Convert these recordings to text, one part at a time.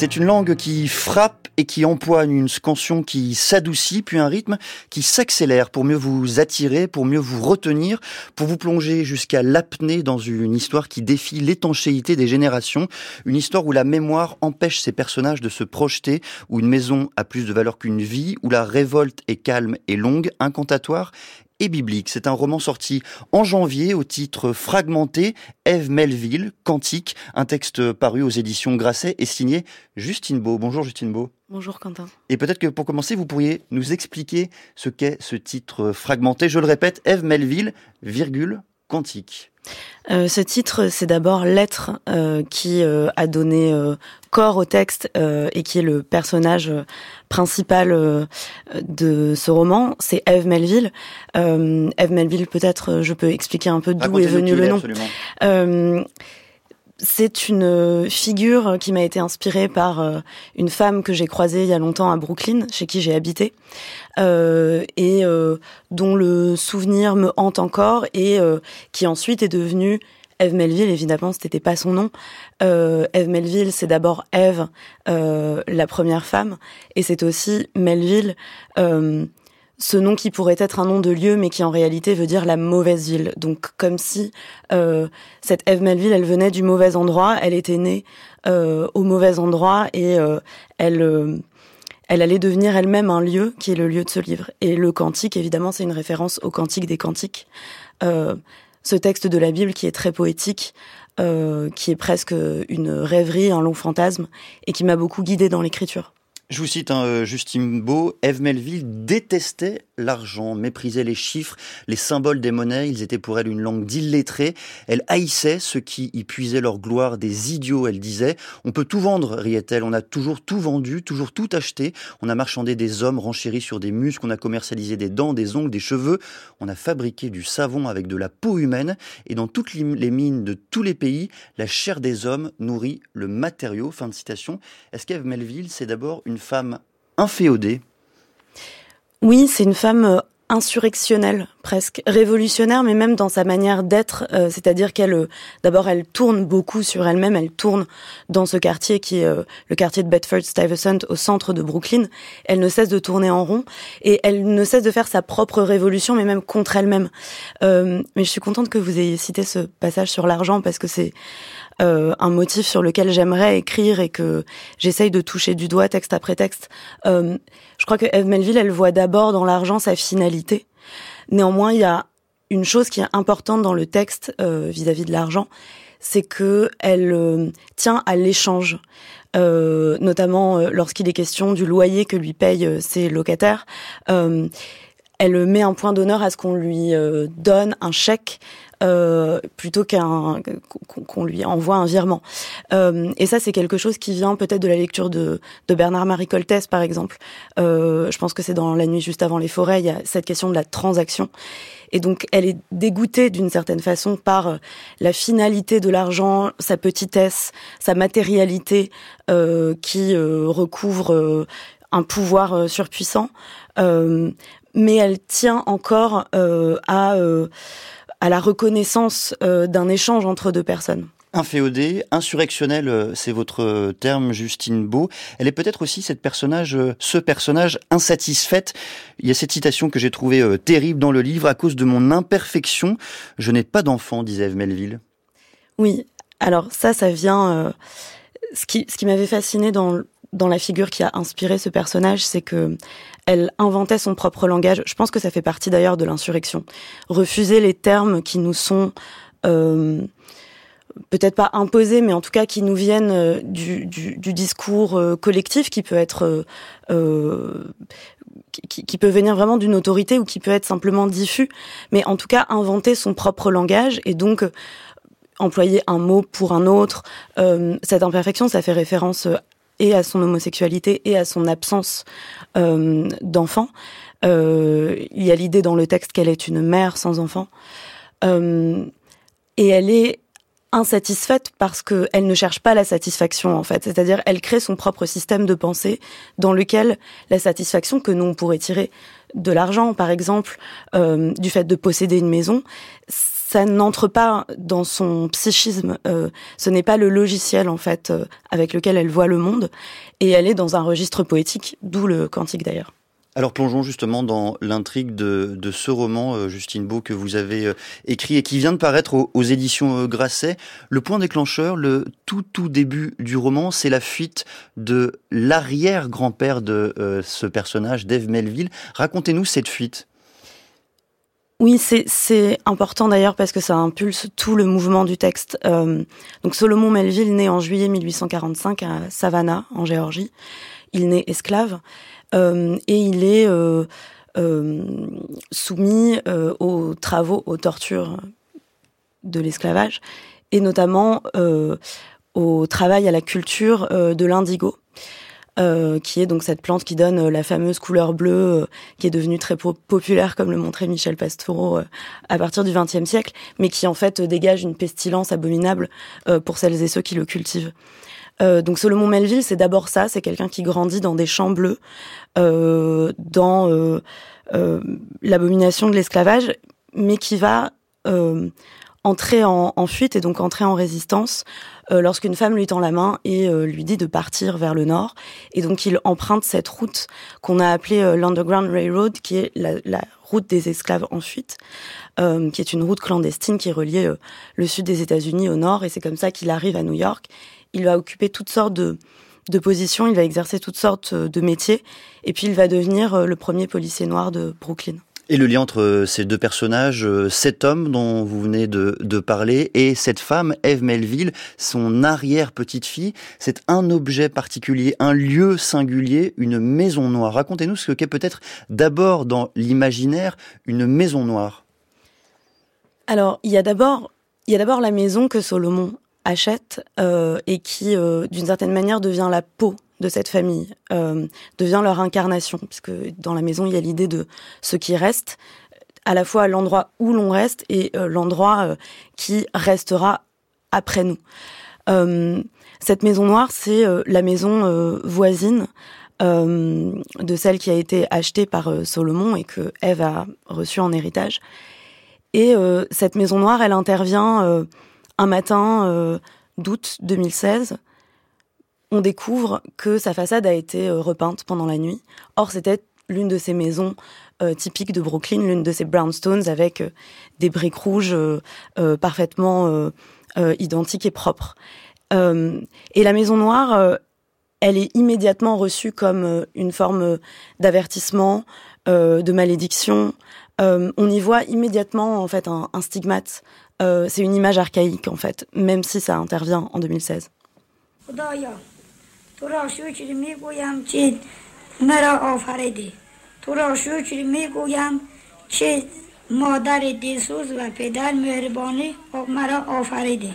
C'est une langue qui frappe et qui empoigne une scansion qui s'adoucit, puis un rythme qui s'accélère pour mieux vous attirer, pour mieux vous retenir, pour vous plonger jusqu'à l'apnée dans une histoire qui défie l'étanchéité des générations, une histoire où la mémoire empêche ses personnages de se projeter, où une maison a plus de valeur qu'une vie, où la révolte est calme et longue, incantatoire et biblique. C'est un roman sorti en janvier au titre fragmenté, Eve Melville, Cantique, un texte paru aux éditions Grasset et signé Justine Beau. Bonjour Justine Beau. Bonjour Quentin. Et peut-être que pour commencer, vous pourriez nous expliquer ce qu'est ce titre fragmenté. Je le répète, Eve Melville, virgule, Cantique. Euh, ce titre, c'est d'abord L'être euh, qui euh, a donné corps au texte et qui est le personnage principal de ce roman. C'est Eve Melville. Eve Melville, peut-être, je peux expliquer un peu d'où est venu le nom c'est une figure qui m'a été inspirée par euh, une femme que j'ai croisée il y a longtemps à Brooklyn, chez qui j'ai habité, euh, et euh, dont le souvenir me hante encore, et qui ensuite est devenue Eve Melville. Évidemment, ce n'était pas son nom. Eve Melville, c'est d'abord Eve, la première femme, et c'est aussi Melville ce nom qui pourrait être un nom de lieu, mais qui en réalité veut dire la mauvaise ville. Donc comme si euh, cette Eve Melville, elle venait du mauvais endroit, elle était née euh, au mauvais endroit et euh, elle, elle allait devenir elle-même un lieu qui est le lieu de ce livre. Et le cantique, évidemment, c'est une référence au cantique des cantiques. ce texte de la Bible qui est très poétique, qui est presque une rêverie, un long fantasme, et qui m'a beaucoup guidée dans l'écriture. Je vous cite un euh, Justine Beau, Eve Melville détestait l'argent, méprisait les chiffres, les symboles des monnaies, ils étaient pour elle une langue d'illettrés. Elle haïssait ceux qui y puisaient leur gloire, des idiots, elle disait. On peut tout vendre, riait-elle, on a toujours tout vendu, toujours tout acheté. On a marchandé des hommes renchéris sur des muscles, on a commercialisé des dents, des ongles, des cheveux. On a fabriqué du savon avec de la peau humaine. Et dans toutes les mines de tous les pays, la chair des hommes nourrit le matériau. Fin de citation. Est-ce qu'Eve Melville, c'est d'abord une femme inféodée? Oui, c'est une femme euh, insurrectionnelle presque. Révolutionnaire mais même dans sa manière d'être euh, c'est-à-dire qu'elle euh, d'abord elle tourne beaucoup sur elle-même. Elle tourne dans ce quartier qui est le quartier de Bedford Stuyvesant au centre de Brooklyn. Elle ne cesse de tourner en rond et elle ne cesse de faire sa propre révolution mais même contre elle-même. Mais je suis contente que vous ayez cité ce passage sur l'argent parce que c'est un motif sur lequel j'aimerais écrire et que j'essaye de toucher du doigt texte après texte. Je crois que Eve Melville, elle voit d'abord dans l'argent sa finalité. Néanmoins, il y a une chose qui est importante dans le texte euh, vis-à-vis de l'argent, c'est que elle tient à l'échange. notamment lorsqu'il est question du loyer que lui payent ses locataires. elle met un point d'honneur à ce qu'on lui donne un chèque euh, plutôt qu'un qu'on lui envoie un virement. Euh, et ça, c'est quelque chose qui vient peut-être de la lecture de, de Bernard-Marie Coltès, par exemple. Euh, je pense que c'est dans La nuit juste avant les forêts, il y a cette question de la transaction. Et donc, elle est dégoûtée d'une certaine façon par euh, la finalité de l'argent, sa petitesse, sa matérialité euh, qui recouvre un pouvoir surpuissant. mais elle tient encore à à la reconnaissance euh, d'un échange entre deux personnes. Inféodée, insurrectionnelle, euh, c'est votre terme, Justine Beau. Elle est peut-être aussi cette personnage, euh, ce personnage insatisfaite. Il y a cette citation que j'ai trouvée terrible dans le livre. À cause de mon imperfection, je n'ai pas d'enfant, disait Eve Melville. Oui, alors ça, ça vient. ce qui, ce qui m'avait fasciné dans dans la figure qui a inspiré ce personnage, c'est que elle inventait son propre langage. Je pense que ça fait partie d'ailleurs de l'insurrection. Refuser les termes qui nous sont euh, peut-être pas imposés, mais en tout cas qui nous viennent euh, du, discours euh, collectif, qui peut être qui, peut venir vraiment d'une autorité ou qui peut être simplement diffus, mais en tout cas inventer son propre langage et donc employer un mot pour un autre. cette imperfection, ça fait référence et à son homosexualité et à son absence euh, d'enfant. Euh, il y a l'idée dans le texte qu'elle est une mère sans enfant. Euh, et elle est insatisfaite parce qu'elle ne cherche pas la satisfaction en fait. C'est-à-dire elle crée son propre système de pensée dans lequel la satisfaction que nous on pourrait tirer de l'argent par exemple, euh, du fait de posséder une maison, ça n'entre pas dans son psychisme. Euh, ce n'est pas le logiciel en fait euh, avec lequel elle voit le monde, et elle est dans un registre poétique, d'où le cantique d'ailleurs. Alors plongeons justement dans l'intrigue de, ce roman, euh, Justine Beau, que vous avez écrit et qui vient de paraître aux, éditions Grasset. Le point déclencheur, le tout tout début du roman, c'est la fuite de l'arrière-grand-père de ce personnage, Dave Melville. Racontez-nous cette fuite. Oui, c'est important d'ailleurs parce que ça impulse tout le mouvement du texte. Euh, donc Solomon Melville naît en juillet 1845 à Savannah, en Géorgie. Il naît esclave euh, et il est euh, soumis aux travaux, aux tortures de l'esclavage et notamment au travail à la culture de l'indigo. Euh, qui est donc cette plante qui donne euh, la fameuse couleur bleue, euh, qui est devenue très populaire, comme le montrait Michel Pastoureau à partir du XXe siècle, mais qui en fait dégage une pestilence abominable pour celles et ceux qui le cultivent. donc Solomon Melville, c'est d'abord ça, c'est quelqu'un qui grandit dans des champs bleus, dans l'abomination de l'esclavage, mais qui va entrer en, en, fuite et donc entrer en résistance euh, lorsqu'une femme lui tend la main et euh, lui dit de partir vers le nord. Et donc il emprunte cette route qu'on a appelée euh, l'Underground Railroad, qui est la, la, route des esclaves en fuite, qui est une route clandestine qui reliait le sud des États-Unis au nord. Et c'est comme ça qu'il arrive à New York. Il va occuper toutes sortes de, de positions, il va exercer toutes sortes de métiers, et puis il va devenir le premier policier noir de Brooklyn. Et le lien entre ces deux personnages, euh, cet homme dont vous venez de, parler et cette femme, Eve Melville, son arrière-petite-fille, c'est un objet particulier, un lieu singulier, une maison noire. Racontez-nous ce qu'est peut-être d'abord dans l'imaginaire une maison noire. Alors, il y a d'abord, il y a d'abord la maison que Solomon achète euh, et qui, euh, d'une certaine manière, devient la peau de cette famille, euh, devient leur incarnation, puisque dans la maison, il y a l'idée de ce qui reste, à la fois l'endroit où l'on reste et euh, l'endroit euh, qui restera après nous. cette maison noire, c'est la maison voisine de celle qui a été achetée par Solomon et que Ève a reçue en héritage. Et cette maison noire, elle intervient un matin d'août 2016 on découvre que sa façade a été euh, repeinte pendant la nuit. Or, c'était l'une de ces maisons euh, typiques de Brooklyn, l'une de ces brownstones avec euh, des briques rouges parfaitement identiques et propres. et la maison noire, elle est immédiatement reçue comme une forme d'avertissement, de malédiction. on y voit immédiatement en fait un, un stigmate. C'est une image archaïque en fait, même si ça intervient en 2016. تو را شکر می‌گویم که مرا آفریدی تو را شکر می‌گویم که مادر دیسوز و پدر مهربانی مرا آفریدی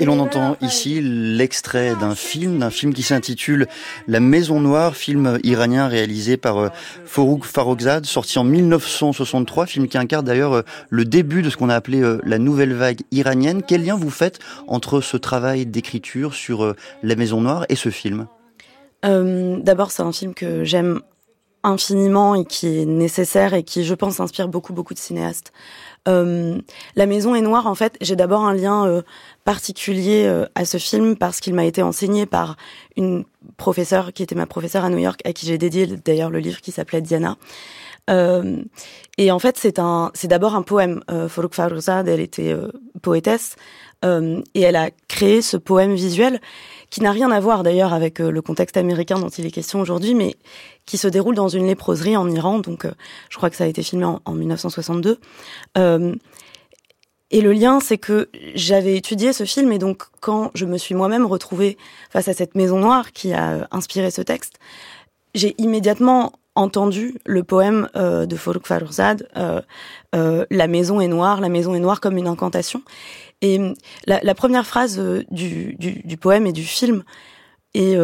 Et l'on entend ici l'extrait d'un film, d'un film qui s'intitule La Maison Noire, film iranien réalisé par euh, Forouk Farrokhzad, sorti en 1963, film qui incarne d'ailleurs euh, le début de ce qu'on a appelé euh, la nouvelle vague iranienne. Quel lien vous faites entre ce travail d'écriture sur La Maison Noire et ce film? D'abord, c'est un film que j'aime infiniment et qui est nécessaire et qui, je pense, inspire beaucoup, beaucoup de cinéastes. Euh, la maison est noire, en fait, j'ai d'abord un lien euh, particulier euh, à ce film parce qu'il m'a été enseigné par une professeure qui était ma professeure à New York, à qui j'ai dédié d'ailleurs le livre qui s'appelait Diana. et en fait, c'est un, c'est d'abord un poème. Euh, Farouk elle était poétesse et elle a créé ce poème visuel qui n'a rien à voir d'ailleurs avec le contexte américain dont il est question aujourd'hui, mais qui se déroule dans une léproserie en Iran. Donc, euh, je crois que ça a été filmé en, 1962. Euh, et le lien, c'est que j'avais étudié ce film et donc quand je me suis moi-même retrouvée face à cette maison noire qui a euh, inspiré ce texte, j'ai immédiatement entendu le poème de Farouk Farourzad, La maison est noire, la maison est noire comme une incantation. Et la, première phrase du, du, poème et du film est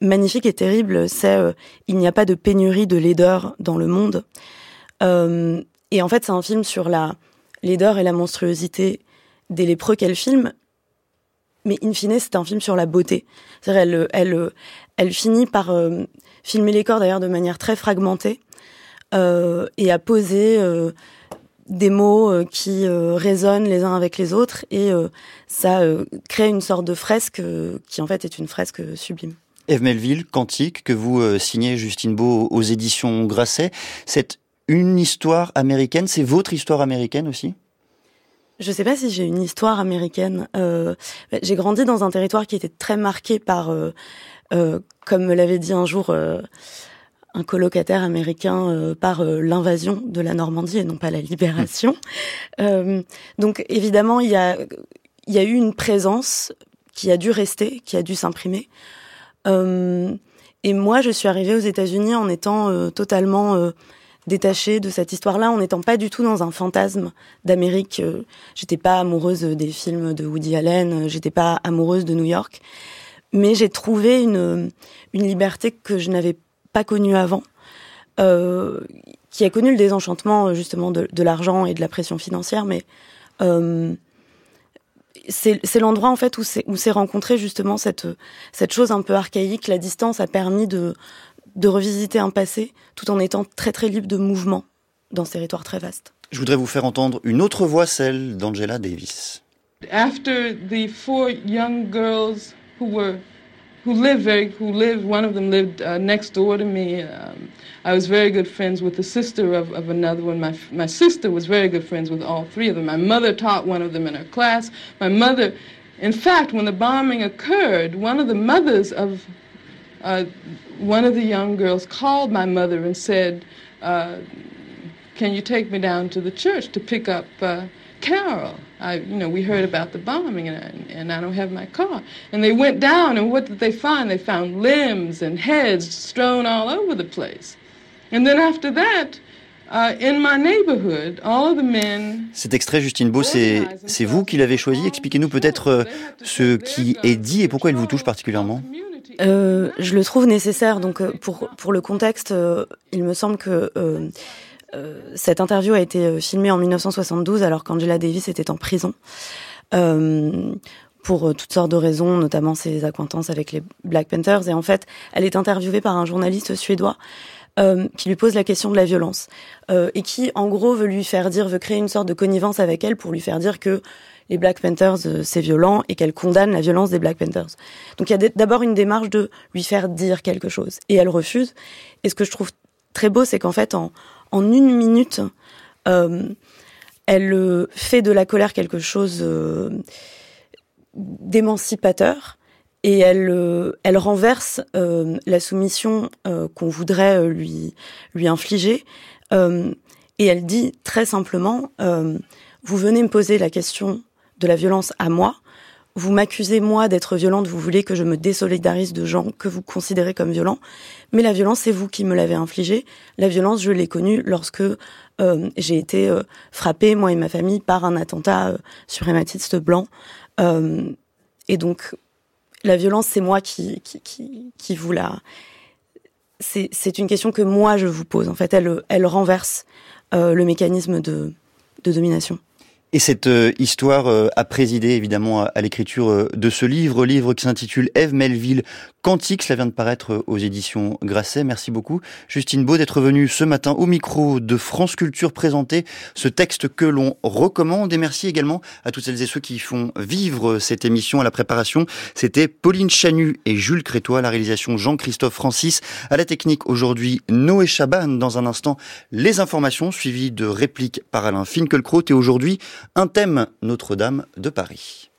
magnifique et terrible, c'est euh, il n'y a pas de pénurie de laideur dans le monde. Euh, et en fait, c'est un film sur la laideur et la monstruosité des lépreux qu'elle filme. Mais in fine, c'est un film sur la beauté. C'est-à-dire, elle, finit par euh, filmer les corps d'ailleurs de manière très fragmentée. et à poser des mots qui résonnent les uns avec les autres et ça crée une sorte de fresque qui en fait est une fresque sublime. Eve Melville, Quantique, que vous signez Justine Beau aux éditions Grasset, c'est une histoire américaine, c'est votre histoire américaine aussi? Je sais pas si j'ai une histoire américaine. Euh, j'ai grandi dans un territoire qui était très marqué par, euh, euh, comme me l'avait dit un jour un colocataire américain, par l'invasion de la Normandie et non pas la libération. donc évidemment, il y a, il y a eu une présence qui a dû rester, qui a dû s'imprimer. et moi, je suis arrivée aux États-Unis en étant totalement détachée de cette histoire-là en n'étant pas du tout dans un fantasme d'Amérique. Euh, j'étais pas amoureuse des films de Woody Allen, euh, j'étais pas amoureuse de New York, mais j'ai trouvé une, une liberté que je n'avais pas connue avant, euh, qui a connu le désenchantement justement de, l'argent et de la pression financière, mais c'est l'endroit en fait où s'est rencontré justement cette cette chose un peu archaïque. La distance a permis de de revisiter un passé tout en étant très très libre de mouvement dans ce territoire très vaste. Je voudrais vous faire entendre une autre voix, celle d'Angela Davis. After the four young girls who were who lived very who lived one of them lived uh, next door to me um, I was very good friends with the sister of, of another one my my sister was very good friends with all three of them my mother taught one of them in her class my mother in fact when the bombing occurred one of the mothers of uh, one of the young girls called my mother and said, uh, "Can you take me down to the church to pick up uh, Carol?" I, you know, we heard about the bombing, and I, and I don't have my car. And they went down, and what did they find? They found limbs and heads strewn all over the place. And then after that. Uh, in my neighborhood, all of the men Cet extrait, Justine Beau, c'est vous qui l'avez choisi. Expliquez-nous peut-être euh, ce qui est dit et pourquoi il vous touche particulièrement. Euh, je le trouve nécessaire. Donc, euh, pour, pour le contexte, euh, il me semble que euh, cette interview a été filmée en 1972, alors qu'Angela Davis était en prison. pour toutes sortes de raisons, notamment ses acquaintances avec les Black Panthers. Et en fait, elle est interviewée par un journaliste suédois euh, qui lui pose la question de la violence euh, et qui, en gros, veut lui faire dire, veut créer une sorte de connivence avec elle pour lui faire dire que les Black Panthers, euh, c'est violent et qu'elle condamne la violence des Black Panthers. Donc il y a d'abord une démarche de lui faire dire quelque chose et elle refuse. Et ce que je trouve très beau, c'est qu'en fait, en, une minute, euh, elle euh, fait de la colère quelque chose d'émancipateur et elle, renverse la soumission qu'on voudrait lui, infliger. Et elle dit très simplement, vous venez me poser la question de la violence à moi. Vous m'accusez, moi, d'être violente, vous voulez que je me désolidarise de gens que vous considérez comme violents. Mais la violence, c'est vous qui me l'avez infligée. La violence, je l'ai connue lorsque euh, j'ai été euh, frappée, moi et ma famille, par un attentat euh, sur hématiste blanc. Euh, et donc, la violence, c'est moi qui, vous la... C'est une question que moi, je vous pose. En fait, elle, renverse le mécanisme de domination. Et cette euh, histoire euh, a présidé évidemment à, l'écriture euh, de ce livre, livre qui s'intitule Eve Melville Quantique. Cela vient de paraître aux éditions Grasset. Merci beaucoup, Justine Beau, d'être venue ce matin au micro de France Culture présenter ce texte que l'on recommande. Et merci également à toutes celles et ceux qui font vivre cette émission à la préparation. C'était Pauline Chanu et Jules Crétois, la réalisation Jean-Christophe Francis, à la technique aujourd'hui Noé Chaban. Dans un instant, les informations suivies de répliques par Alain Finkielkraut et aujourd'hui un thème Notre-Dame de Paris.